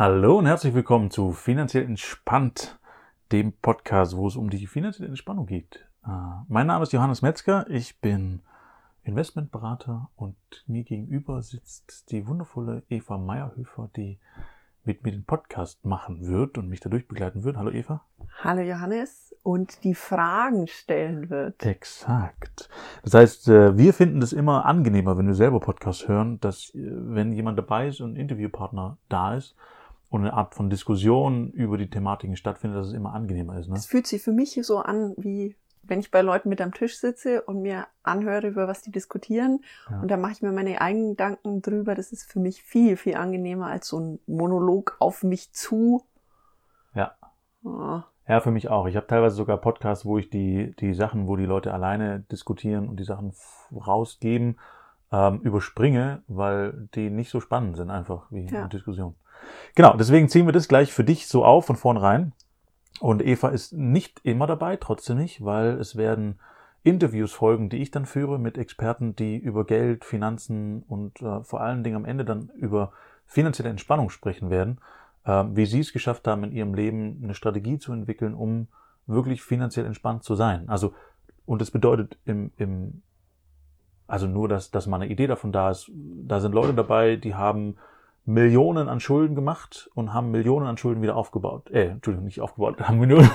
Hallo und herzlich willkommen zu Finanziell Entspannt, dem Podcast, wo es um die finanzielle Entspannung geht. Äh, mein Name ist Johannes Metzger, ich bin Investmentberater und mir gegenüber sitzt die wundervolle Eva Meierhöfer, die mit mir den Podcast machen wird und mich dadurch begleiten wird. Hallo Eva. Hallo Johannes und die Fragen stellen wird. Exakt. Das heißt, äh, wir finden es immer angenehmer, wenn wir selber Podcast hören, dass äh, wenn jemand dabei ist und ein Interviewpartner da ist, und eine Art von Diskussion über die Thematiken stattfindet, dass es immer angenehmer ist. Ne? Es fühlt sich für mich so an, wie wenn ich bei Leuten mit am Tisch sitze und mir anhöre, über was die diskutieren. Ja. Und da mache ich mir meine eigenen Gedanken drüber. Das ist für mich viel, viel angenehmer als so ein Monolog auf mich zu. Ja. Oh. Ja, für mich auch. Ich habe teilweise sogar Podcasts, wo ich die, die Sachen, wo die Leute alleine diskutieren und die Sachen rausgeben, ähm, überspringe, weil die nicht so spannend sind einfach wie ja. eine Diskussion. Genau, deswegen ziehen wir das gleich für dich so auf von vornherein. Und Eva ist nicht immer dabei, trotzdem nicht, weil es werden Interviews folgen, die ich dann führe mit Experten, die über Geld, Finanzen und äh, vor allen Dingen am Ende dann über finanzielle Entspannung sprechen werden, äh, wie sie es geschafft haben, in ihrem Leben eine Strategie zu entwickeln, um wirklich finanziell entspannt zu sein. Also, und das bedeutet im, im also nur, dass, dass mal eine Idee davon da ist. Da sind Leute dabei, die haben Millionen an Schulden gemacht und haben Millionen an Schulden wieder aufgebaut. Äh, Entschuldigung, nicht aufgebaut, haben Millionen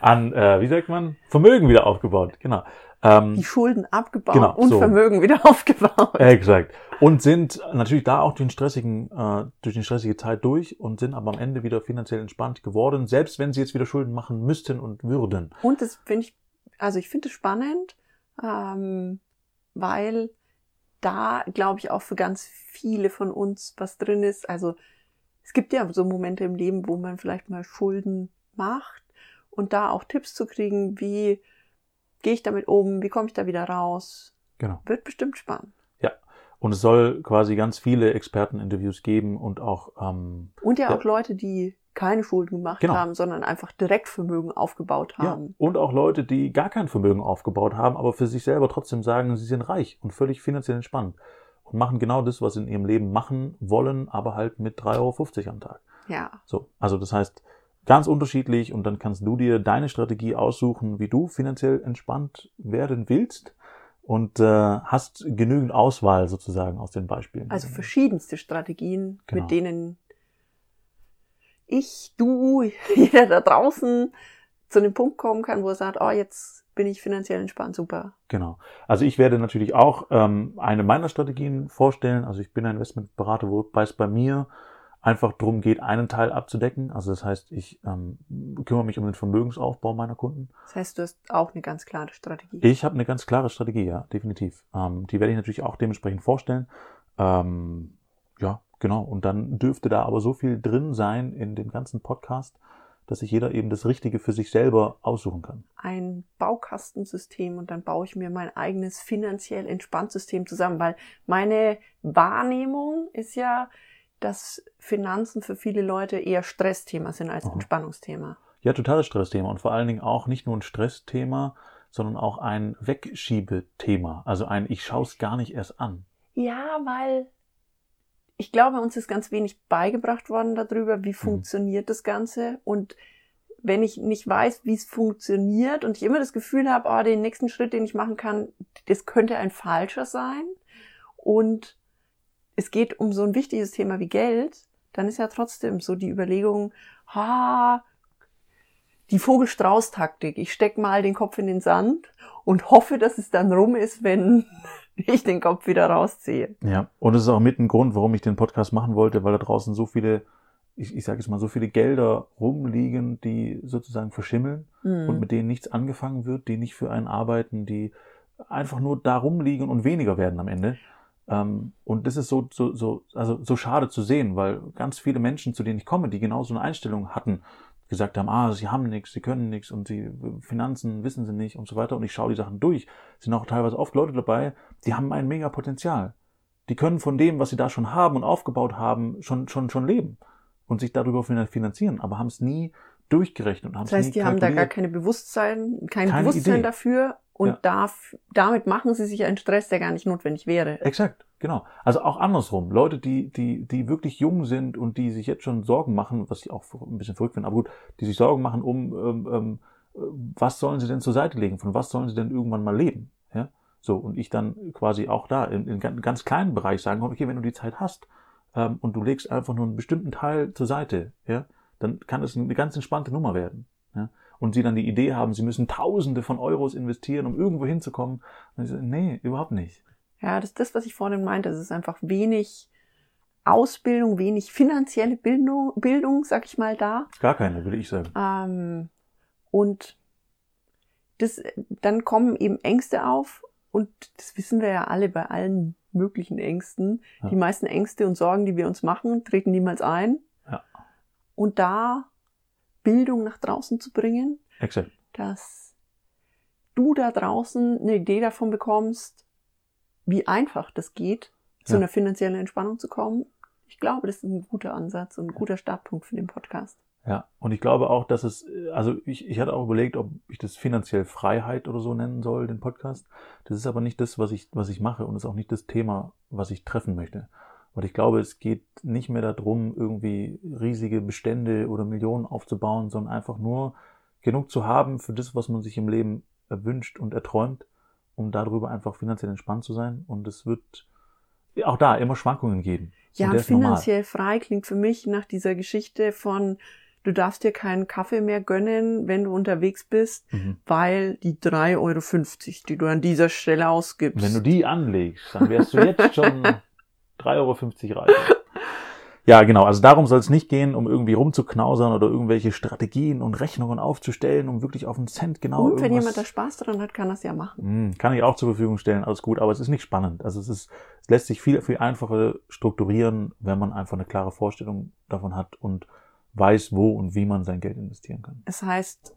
an, äh, wie sagt man, Vermögen wieder aufgebaut. Genau. Ähm, die Schulden abgebaut genau, und so. Vermögen wieder aufgebaut. Exakt. Und sind natürlich da auch durch den stressigen, äh, durch die stressige Zeit durch und sind aber am Ende wieder finanziell entspannt geworden, selbst wenn sie jetzt wieder Schulden machen müssten und würden. Und das finde ich, also ich finde es spannend, ähm, weil da, glaube ich, auch für ganz viele von uns was drin ist. Also es gibt ja so Momente im Leben, wo man vielleicht mal Schulden macht und da auch Tipps zu kriegen, wie gehe ich damit um, wie komme ich da wieder raus. Genau. Wird bestimmt spannend. Ja. Und es soll quasi ganz viele Experteninterviews geben und auch ähm, und ja, ja auch Leute, die keine Schulden gemacht genau. haben, sondern einfach Direktvermögen aufgebaut haben. Ja, und auch Leute, die gar kein Vermögen aufgebaut haben, aber für sich selber trotzdem sagen, sie sind reich und völlig finanziell entspannt und machen genau das, was sie in ihrem Leben machen wollen, aber halt mit 3,50 Euro am Tag. Ja. So, also das heißt, ganz unterschiedlich und dann kannst du dir deine Strategie aussuchen, wie du finanziell entspannt werden willst und äh, hast genügend Auswahl sozusagen aus den Beispielen. Also verschiedenste Strategien, genau. mit denen ich, du, jeder da draußen zu dem Punkt kommen kann, wo er sagt, oh, jetzt bin ich finanziell entspannt, super. Genau. Also ich werde natürlich auch ähm, eine meiner Strategien vorstellen. Also ich bin ein Investmentberater, wobei es bei mir einfach darum geht, einen Teil abzudecken. Also das heißt, ich ähm, kümmere mich um den Vermögensaufbau meiner Kunden. Das heißt, du hast auch eine ganz klare Strategie. Ich habe eine ganz klare Strategie, ja, definitiv. Ähm, die werde ich natürlich auch dementsprechend vorstellen. Ähm, ja, Genau, und dann dürfte da aber so viel drin sein in dem ganzen Podcast, dass sich jeder eben das Richtige für sich selber aussuchen kann. Ein Baukastensystem und dann baue ich mir mein eigenes finanziell entspannt System zusammen, weil meine Wahrnehmung ist ja, dass Finanzen für viele Leute eher Stressthema sind als. Entspannungsthema. Ja, totales Stressthema und vor allen Dingen auch nicht nur ein Stressthema, sondern auch ein Wegschiebethema. Also ein Ich schaue es gar nicht erst an. Ja, weil ich glaube, uns ist ganz wenig beigebracht worden darüber, wie mhm. funktioniert das Ganze. Und wenn ich nicht weiß, wie es funktioniert und ich immer das Gefühl habe, oh, den nächsten Schritt, den ich machen kann, das könnte ein falscher sein. Und es geht um so ein wichtiges Thema wie Geld, dann ist ja trotzdem so die Überlegung, ha, die Vogelstrauß-Taktik. Ich steck mal den Kopf in den Sand und hoffe, dass es dann rum ist, wenn ich den Kopf wieder rausziehe. Ja, und es ist auch mit ein Grund, warum ich den Podcast machen wollte, weil da draußen so viele, ich, ich sage jetzt mal, so viele Gelder rumliegen, die sozusagen verschimmeln mhm. und mit denen nichts angefangen wird, die nicht für einen arbeiten, die einfach nur da rumliegen und weniger werden am Ende. Ähm, und das ist so, so, so, also so schade zu sehen, weil ganz viele Menschen, zu denen ich komme, die genau so eine Einstellung hatten, gesagt haben, ah, sie haben nichts, sie können nichts und sie Finanzen wissen sie nicht und so weiter. Und ich schaue die Sachen durch. Es sind auch teilweise oft Leute dabei, die haben ein mega Potenzial. Die können von dem, was sie da schon haben und aufgebaut haben, schon, schon, schon leben und sich darüber finanzieren, aber haben es nie durchgerechnet. das heißt, die haben da gar keine Bewusstsein, kein keine Bewusstsein Idee. dafür und ja. darf, damit machen sie sich einen Stress, der gar nicht notwendig wäre. Exakt. Genau. Also auch andersrum. Leute, die, die, die wirklich jung sind und die sich jetzt schon Sorgen machen, was ich auch ein bisschen verrückt finde, aber gut, die sich Sorgen machen um, ähm, ähm, was sollen sie denn zur Seite legen? Von was sollen sie denn irgendwann mal leben? Ja? So, und ich dann quasi auch da in, in ganz kleinen Bereich sagen, okay, wenn du die Zeit hast ähm, und du legst einfach nur einen bestimmten Teil zur Seite, ja, dann kann es eine ganz entspannte Nummer werden. Ja? Und sie dann die Idee haben, sie müssen Tausende von Euros investieren, um irgendwo hinzukommen. Und ich so, nee, überhaupt nicht. Ja, das ist das, was ich vorhin meinte. Es ist einfach wenig Ausbildung, wenig finanzielle Bildung, Bildung sag ich mal, da. Gar keine, würde ich sagen. Ähm, und das, dann kommen eben Ängste auf. Und das wissen wir ja alle bei allen möglichen Ängsten. Ja. Die meisten Ängste und Sorgen, die wir uns machen, treten niemals ein. Ja. Und da Bildung nach draußen zu bringen, Exakt. dass du da draußen eine Idee davon bekommst, wie einfach das geht, zu ja. einer finanziellen Entspannung zu kommen. Ich glaube, das ist ein guter Ansatz und ein guter Startpunkt für den Podcast. Ja, und ich glaube auch, dass es, also ich, ich hatte auch überlegt, ob ich das finanziell Freiheit oder so nennen soll, den Podcast. Das ist aber nicht das, was ich, was ich mache und ist auch nicht das Thema, was ich treffen möchte. Weil ich glaube, es geht nicht mehr darum, irgendwie riesige Bestände oder Millionen aufzubauen, sondern einfach nur genug zu haben für das, was man sich im Leben erwünscht und erträumt um darüber einfach finanziell entspannt zu sein. Und es wird auch da immer Schwankungen geben. Ja, finanziell frei klingt für mich nach dieser Geschichte von, du darfst dir keinen Kaffee mehr gönnen, wenn du unterwegs bist, mhm. weil die 3,50 Euro, die du an dieser Stelle ausgibst. Wenn du die anlegst, dann wärst du jetzt schon 3,50 Euro reich. Ja, genau. Also darum soll es nicht gehen, um irgendwie rumzuknausern oder irgendwelche Strategien und Rechnungen aufzustellen, um wirklich auf einen Cent genau. Und wenn jemand da Spaß daran hat, kann das ja machen. Mh, kann ich auch zur Verfügung stellen, alles gut. Aber es ist nicht spannend. Also es ist, es lässt sich viel, viel einfacher strukturieren, wenn man einfach eine klare Vorstellung davon hat und weiß, wo und wie man sein Geld investieren kann. Es heißt,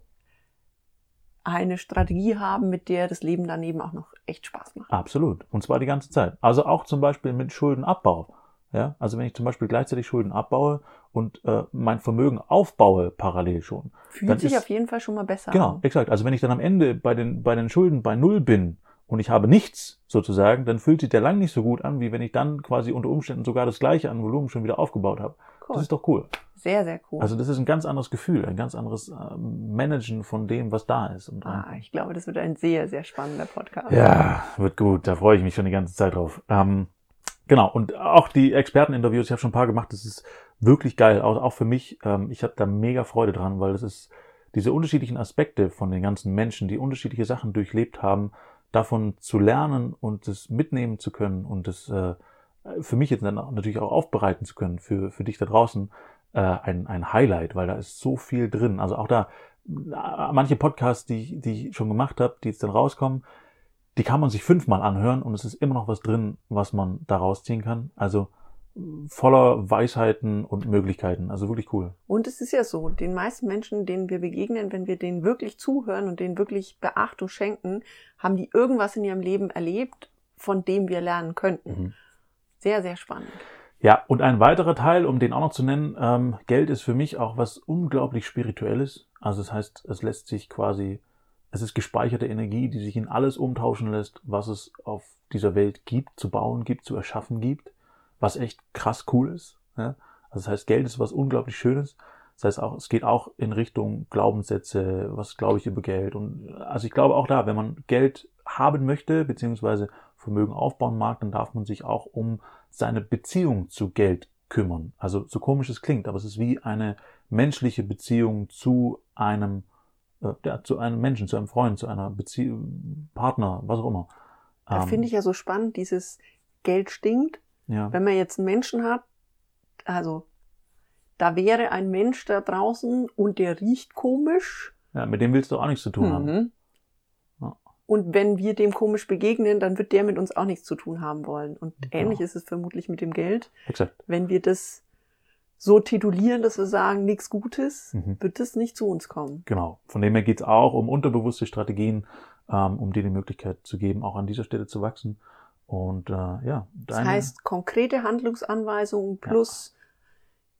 eine Strategie haben, mit der das Leben daneben auch noch echt Spaß macht. Absolut. Und zwar die ganze Zeit. Also auch zum Beispiel mit Schuldenabbau. Ja, also wenn ich zum Beispiel gleichzeitig Schulden abbaue und äh, mein Vermögen aufbaue parallel schon. Fühlt sich ist, auf jeden Fall schon mal besser Genau, an. exakt. Also wenn ich dann am Ende bei den, bei den Schulden bei Null bin und ich habe nichts sozusagen, dann fühlt sich der lang nicht so gut an, wie wenn ich dann quasi unter Umständen sogar das gleiche an Volumen schon wieder aufgebaut habe. Cool. Das ist doch cool. Sehr, sehr cool. Also das ist ein ganz anderes Gefühl, ein ganz anderes äh, Managen von dem, was da ist. Und ah, ich glaube, das wird ein sehr, sehr spannender Podcast. Ja, wird gut. Da freue ich mich schon die ganze Zeit drauf. Ähm, Genau, und auch die Experteninterviews, ich habe schon ein paar gemacht, das ist wirklich geil, auch, auch für mich. Ähm, ich habe da mega Freude dran, weil das ist diese unterschiedlichen Aspekte von den ganzen Menschen, die unterschiedliche Sachen durchlebt haben, davon zu lernen und das mitnehmen zu können und das äh, für mich jetzt dann natürlich auch aufbereiten zu können, für, für dich da draußen, äh, ein, ein Highlight, weil da ist so viel drin. Also auch da, äh, manche Podcasts, die, die ich schon gemacht habe, die jetzt dann rauskommen, die kann man sich fünfmal anhören und es ist immer noch was drin, was man da rausziehen kann. Also voller Weisheiten und Möglichkeiten. Also wirklich cool. Und es ist ja so, den meisten Menschen, denen wir begegnen, wenn wir denen wirklich zuhören und denen wirklich Beachtung schenken, haben die irgendwas in ihrem Leben erlebt, von dem wir lernen könnten. Mhm. Sehr, sehr spannend. Ja, und ein weiterer Teil, um den auch noch zu nennen, ähm, Geld ist für mich auch was unglaublich Spirituelles. Also das heißt, es lässt sich quasi es ist gespeicherte Energie, die sich in alles umtauschen lässt, was es auf dieser Welt gibt, zu bauen gibt, zu erschaffen gibt, was echt krass cool ist. Ja? Also das heißt, Geld ist was unglaublich Schönes. Das heißt auch, es geht auch in Richtung Glaubenssätze, was glaube ich über Geld. Und also ich glaube auch da, wenn man Geld haben möchte, beziehungsweise Vermögen aufbauen mag, dann darf man sich auch um seine Beziehung zu Geld kümmern. Also so komisch es klingt, aber es ist wie eine menschliche Beziehung zu einem äh, ja, zu einem Menschen, zu einem Freund, zu einer Beziehung, Partner, was auch immer. Da ähm, finde ich ja so spannend, dieses Geld stinkt. Ja. Wenn man jetzt einen Menschen hat, also da wäre ein Mensch da draußen und der riecht komisch. Ja, mit dem willst du auch nichts zu tun mhm. haben. Ja. Und wenn wir dem komisch begegnen, dann wird der mit uns auch nichts zu tun haben wollen. Und genau. ähnlich ist es vermutlich mit dem Geld. Exakt. Wenn wir das so titulieren, dass wir sagen, nichts Gutes, mhm. wird es nicht zu uns kommen. Genau. Von dem her geht es auch um unterbewusste Strategien, ähm, um dir die Möglichkeit zu geben, auch an dieser Stelle zu wachsen. Und äh, ja, deine, das heißt konkrete Handlungsanweisungen plus ja.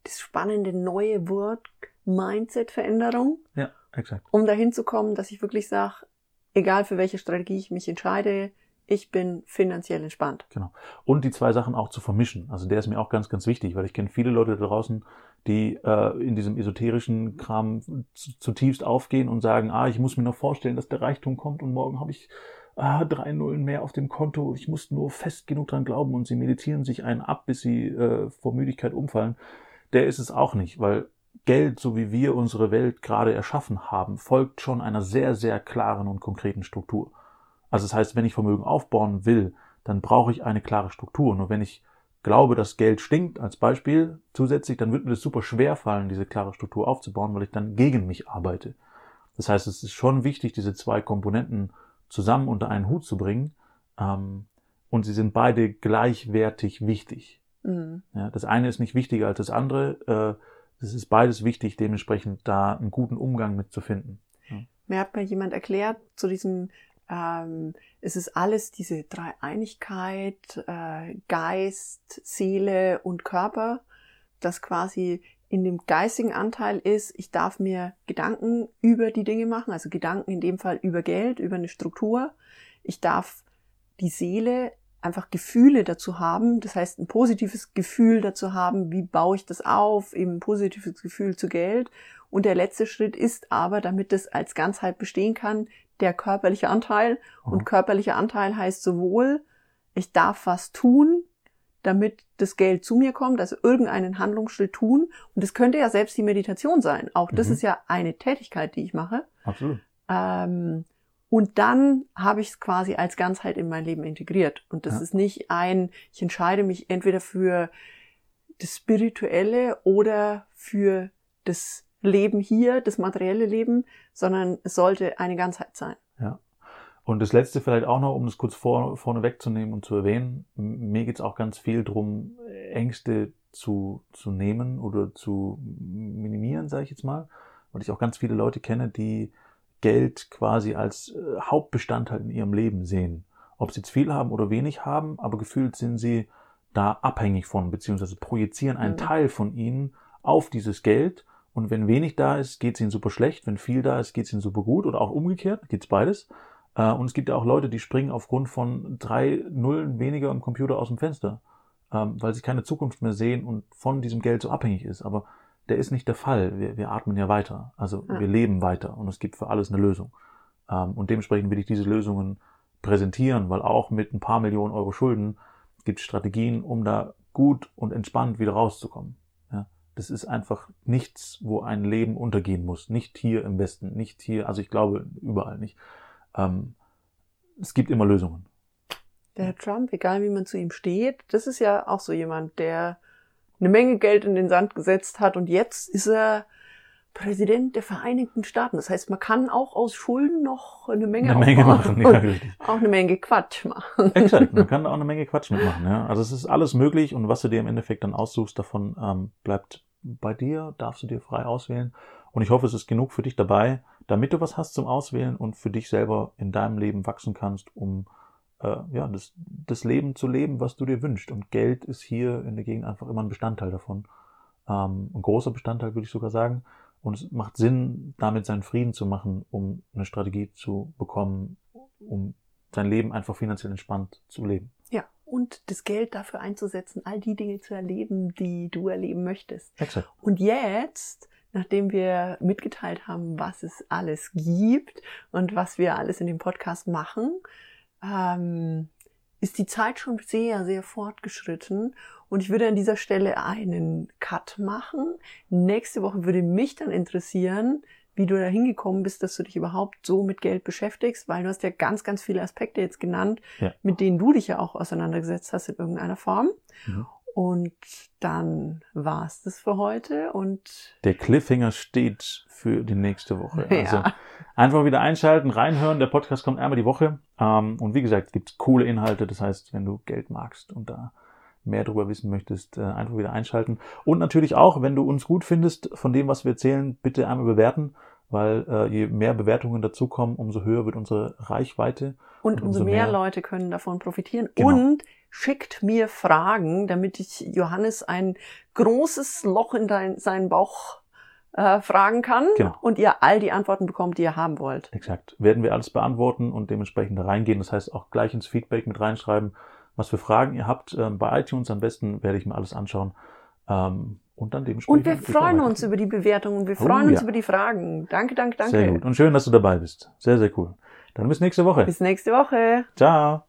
das spannende neue Wort Mindset-Veränderung. Ja, exakt. Um dahin zu kommen, dass ich wirklich sage, egal für welche Strategie ich mich entscheide, ich bin finanziell entspannt. Genau. Und die zwei Sachen auch zu vermischen. Also der ist mir auch ganz, ganz wichtig, weil ich kenne viele Leute da draußen, die äh, in diesem esoterischen Kram zutiefst aufgehen und sagen, ah, ich muss mir noch vorstellen, dass der Reichtum kommt und morgen habe ich ah, drei Nullen mehr auf dem Konto, ich muss nur fest genug dran glauben und sie meditieren sich einen ab, bis sie äh, vor Müdigkeit umfallen. Der ist es auch nicht, weil Geld, so wie wir unsere Welt gerade erschaffen haben, folgt schon einer sehr, sehr klaren und konkreten Struktur. Also das heißt, wenn ich Vermögen aufbauen will, dann brauche ich eine klare Struktur. Nur wenn ich glaube, dass Geld stinkt, als Beispiel, zusätzlich, dann wird mir das super schwer fallen, diese klare Struktur aufzubauen, weil ich dann gegen mich arbeite. Das heißt, es ist schon wichtig, diese zwei Komponenten zusammen unter einen Hut zu bringen. Ähm, und sie sind beide gleichwertig wichtig. Mhm. Ja, das eine ist nicht wichtiger als das andere. Äh, es ist beides wichtig, dementsprechend da einen guten Umgang mit zu finden. Ja. Mir hat mal jemand erklärt, zu diesem, ähm, es ist alles diese Dreieinigkeit, äh, Geist, Seele und Körper, das quasi in dem geistigen Anteil ist, ich darf mir Gedanken über die Dinge machen, also Gedanken in dem Fall über Geld, über eine Struktur. Ich darf die Seele einfach Gefühle dazu haben, das heißt ein positives Gefühl dazu haben, wie baue ich das auf, eben ein positives Gefühl zu Geld. Und der letzte Schritt ist aber, damit das als Ganzheit bestehen kann, der körperliche Anteil. Und mhm. körperlicher Anteil heißt sowohl, ich darf was tun, damit das Geld zu mir kommt, also irgendeinen Handlungsschritt tun. Und das könnte ja selbst die Meditation sein. Auch das mhm. ist ja eine Tätigkeit, die ich mache. Absolut. Ähm, und dann habe ich es quasi als Ganzheit in mein Leben integriert. Und das ja. ist nicht ein, ich entscheide mich entweder für das Spirituelle oder für das Leben hier, das materielle Leben, sondern es sollte eine Ganzheit sein. Ja. Und das Letzte vielleicht auch noch, um das kurz vor, vorne wegzunehmen und zu erwähnen. Mir geht es auch ganz viel drum, Ängste zu, zu nehmen oder zu minimieren, sage ich jetzt mal. Weil ich auch ganz viele Leute kenne, die Geld quasi als äh, Hauptbestandteil in ihrem Leben sehen. Ob sie jetzt viel haben oder wenig haben, aber gefühlt sind sie da abhängig von, beziehungsweise projizieren einen mhm. Teil von ihnen auf dieses Geld. Und wenn wenig da ist, geht es ihnen super schlecht. Wenn viel da ist, geht es ihnen super gut. Oder auch umgekehrt, geht's beides. Äh, und es gibt ja auch Leute, die springen aufgrund von drei Nullen weniger im Computer aus dem Fenster, ähm, weil sie keine Zukunft mehr sehen und von diesem Geld so abhängig ist. Aber der ist nicht der Fall. Wir, wir atmen ja weiter. Also ja. wir leben weiter und es gibt für alles eine Lösung. Ähm, und dementsprechend will ich diese Lösungen präsentieren, weil auch mit ein paar Millionen Euro Schulden gibt es Strategien, um da gut und entspannt wieder rauszukommen. Das ist einfach nichts, wo ein Leben untergehen muss. Nicht hier im Westen, nicht hier, also ich glaube überall nicht. Ähm, es gibt immer Lösungen. Der Herr Trump, egal wie man zu ihm steht, das ist ja auch so jemand, der eine Menge Geld in den Sand gesetzt hat und jetzt ist er Präsident der Vereinigten Staaten. Das heißt, man kann auch aus Schulden noch eine Menge, eine Menge machen. Ja. Auch eine Menge Quatsch machen. Exakt, man kann auch eine Menge Quatsch mitmachen. Ja. Also es ist alles möglich und was du dir im Endeffekt dann aussuchst, davon ähm, bleibt bei dir, darfst du dir frei auswählen. Und ich hoffe, es ist genug für dich dabei, damit du was hast zum Auswählen und für dich selber in deinem Leben wachsen kannst, um äh, ja, das, das Leben zu leben, was du dir wünschst. Und Geld ist hier in der Gegend einfach immer ein Bestandteil davon. Ähm, ein großer Bestandteil, würde ich sogar sagen. Und es macht Sinn, damit seinen Frieden zu machen, um eine Strategie zu bekommen, um sein Leben einfach finanziell entspannt zu leben. Ja, und das Geld dafür einzusetzen, all die Dinge zu erleben, die du erleben möchtest. Exakt. Und jetzt, nachdem wir mitgeteilt haben, was es alles gibt und was wir alles in dem Podcast machen, ähm, ist die Zeit schon sehr, sehr fortgeschritten. Und ich würde an dieser Stelle einen Cut machen. Nächste Woche würde mich dann interessieren, wie du da hingekommen bist, dass du dich überhaupt so mit Geld beschäftigst, weil du hast ja ganz, ganz viele Aspekte jetzt genannt, ja. mit denen du dich ja auch auseinandergesetzt hast in irgendeiner Form. Mhm. Und dann war's das für heute und der Cliffhanger steht für die nächste Woche. Ja. Also einfach wieder einschalten, reinhören. Der Podcast kommt einmal die Woche. Ähm, und wie gesagt, gibt's coole Inhalte. Das heißt, wenn du Geld magst und da mehr darüber wissen möchtest, äh, einfach wieder einschalten. Und natürlich auch, wenn du uns gut findest von dem, was wir erzählen, bitte einmal bewerten, weil äh, je mehr Bewertungen dazukommen, umso höher wird unsere Reichweite. Und, und umso, umso mehr, mehr, Leute können davon profitieren. Genau. Und schickt mir Fragen, damit ich Johannes ein großes Loch in dein, seinen Bauch äh, fragen kann Genau. und ihr all die Antworten bekommt, die ihr haben wollt. Exakt. Werden wir alles beantworten und dementsprechend reingehen. Das heißt auch gleich ins Feedback mit reinschreiben, was für Fragen ihr habt. Ähm, bei iTunes am besten werde ich mir alles anschauen. Ähm, und dann dementsprechend. Und wir freuen uns über die Bewertungen, wir Oh, freuen uns ja. über die Fragen. Danke, danke, danke. Sehr gut. Und schön, dass du dabei bist. Sehr, sehr cool. Dann bis nächste Woche. Bis nächste Woche. Ciao.